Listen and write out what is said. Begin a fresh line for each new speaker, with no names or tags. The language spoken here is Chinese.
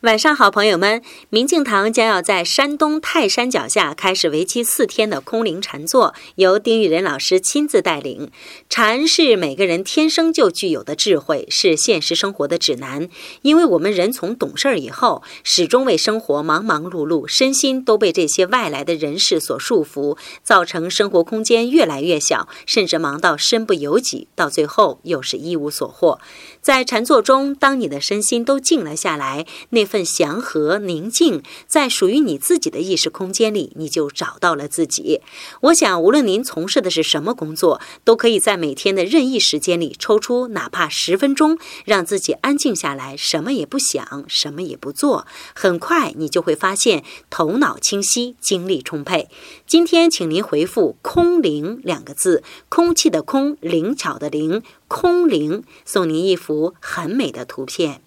晚上好，朋友们！明镜堂将要在山东泰山脚下开始为期四天的空灵禅坐，由丁玉仁老师亲自带领。禅是每个人天生就具有的智慧，是现实生活的指南。因为我们人从懂事儿以后，始终为生活忙忙碌碌，身心都被这些外来的人事所束缚，造成生活空间越来越小，甚至忙到身不由己，到最后又是一无所获。在禅坐中，当你的身心都静了下来，那。份祥和宁静，在属于你自己的意识空间里，你就找到了自己。我想，无论您从事的是什么工作，都可以在每天的任意时间里抽出哪怕十分钟，让自己安静下来，什么也不想，什么也不做。很快，你就会发现头脑清晰，精力充沛。今天，请您回复“空灵”两个字，空气的空，灵巧的灵，空灵，送您一幅很美的图片。